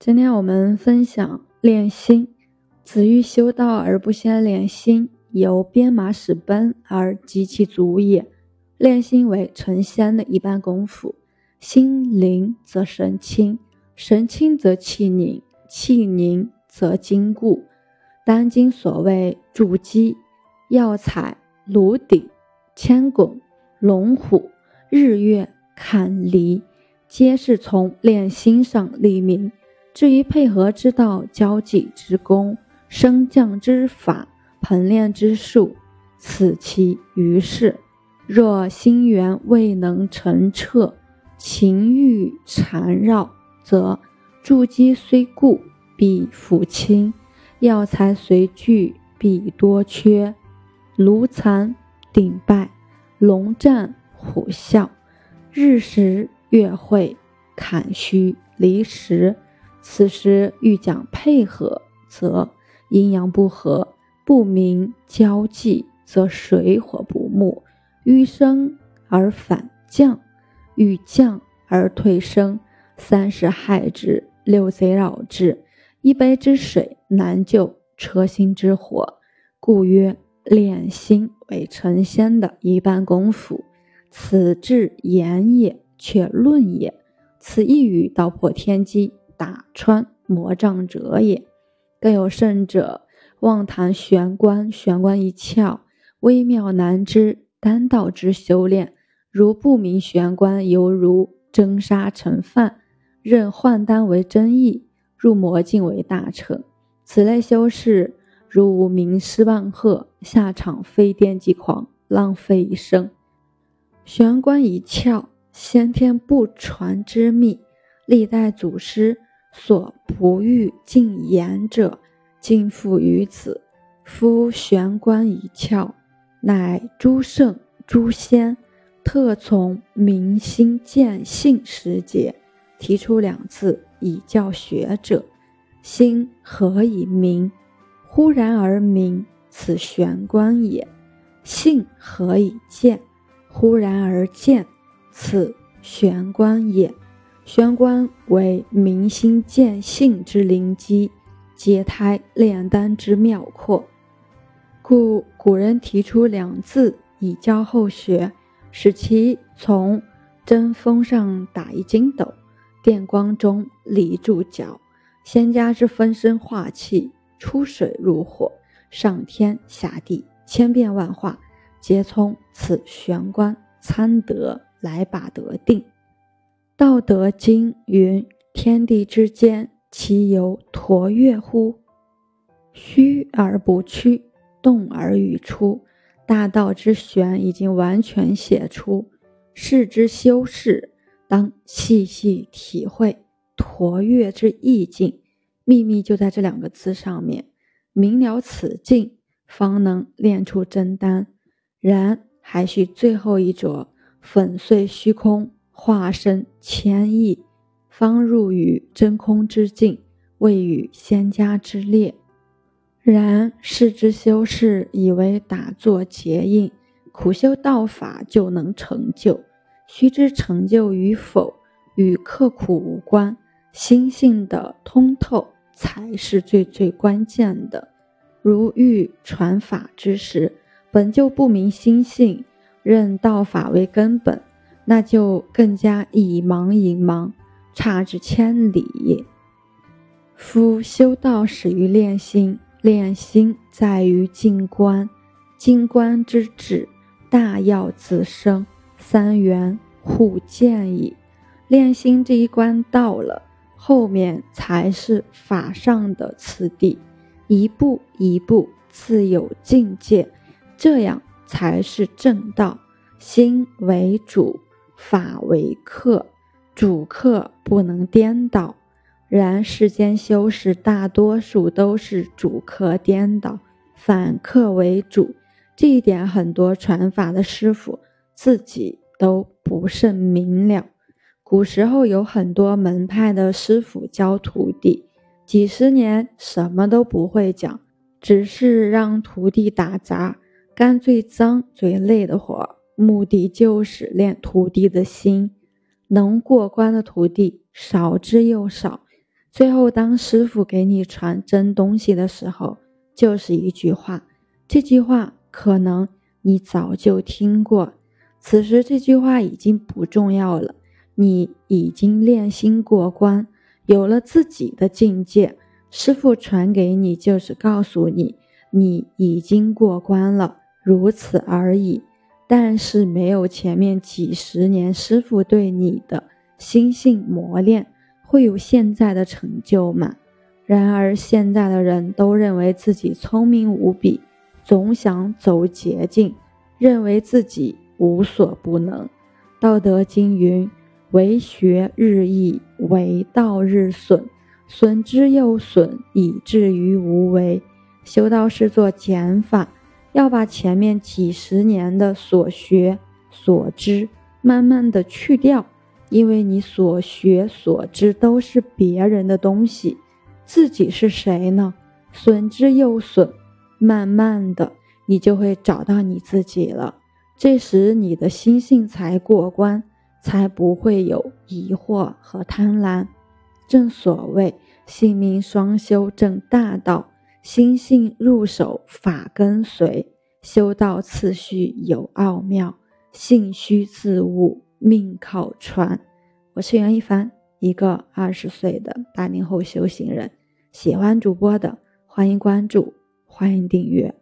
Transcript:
今天我们分享练心。子欲修道而不先练心，由鞭马使奔而及其足也。练心为成仙的一般功夫。心灵则神清，神清则气凝，气凝则筋固。当今所谓筑基、药材、炉鼎、千拱、龙虎、日月、坎离，皆是从练心上立名。至于配合之道、交际之功、升降之法、盆炼之术，此其余事。若心源未能澄澈，情欲缠绕，则筑基虽固，必复清；药材虽具，必多缺。炉残鼎败，龙战虎啸，日食月晦，坎虚离石。此时欲讲配合，则阴阳不和；不明交际，则水火不睦，欲升而反降，欲降而退升，三是害之，六贼扰之。一杯之水难救车薪之火，故曰炼心为成仙的一般功夫。此至言也，却论也。此一语道破天机。打穿魔障者也，更有甚者，妄谈玄关，玄关一窍，微妙难知，丹道之修炼，如不明玄关，犹如蒸沙成饭，任换丹为真意，入魔境为大成。此类修士，如无名师万壑，下场非癫即狂，浪费一生。玄关一窍，先天不传之秘。历代祖师所不欲尽言者，尽付于此。夫玄关一窍，乃诸圣诸仙特从明心见性时节，提出两字以教学者。心何以明？忽然而明，此玄关也；性何以见？忽然而见，此玄关也。玄关为明心见性之灵机，解胎炼丹之妙阔，故古人提出两字以教后学，使其从针锋上打一筋斗，电光中立住脚。仙家之分身化气，出水入火，上天下地，千变万化，皆从此玄关参得来把得定。道德经云：“天地之间，其有橐越乎？虚而不屈，动而愈出。”大道之玄已经完全写出，世之修士当细细体会橐越之意境。秘密就在这两个字上面，明了此境，方能炼出真丹。然还需最后一着，粉碎虚空。化身千亿，方入于真空之境，位于仙家之列。然世之修士以为打坐结印，苦修道法就能成就。须知成就与否与刻苦无关，心性的通透才是最最关键的。如欲传法之时，本就不明心性，认道法为根本。那就更加以盲引盲，差之千里。夫修道始于练心，练心在于静观，静观之旨，大要自生，三元互见矣。练心这一关到了，后面才是法上的次第，一步一步自有境界，这样才是正道。心为主。法为客，主客不能颠倒。然世间修士大多数都是主客颠倒，反客为主。这一点很多传法的师傅自己都不甚明了。古时候有很多门派的师傅教徒弟，几十年什么都不会讲，只是让徒弟打杂，干最脏最累的活。目的就是练徒弟的心，能过关的徒弟少之又少。最后，当师傅给你传真东西的时候，就是一句话。这句话可能你早就听过，此时这句话已经不重要了。你已经练心过关，有了自己的境界。师傅传给你，就是告诉你，你已经过关了，如此而已。但是没有前面几十年师傅对你的心性磨练，会有现在的成就吗？然而现在的人都认为自己聪明无比，总想走捷径，认为自己无所不能。道德经云。为学日益，为道日损，损之又损，以至于无为。修道是做减法，要把前面几十年的所学所知慢慢的去掉，因为你所学所知都是别人的东西，自己是谁呢？损之又损，慢慢的你就会找到你自己了，这时你的心性才过关。才不会有疑惑和贪婪。正所谓性命双修正大道，心性入手法跟随。修道次序有奥妙，性虚自悟，命靠传。我是袁一凡，一个二十岁的八零后修行人。喜欢主播的，欢迎关注，欢迎订阅。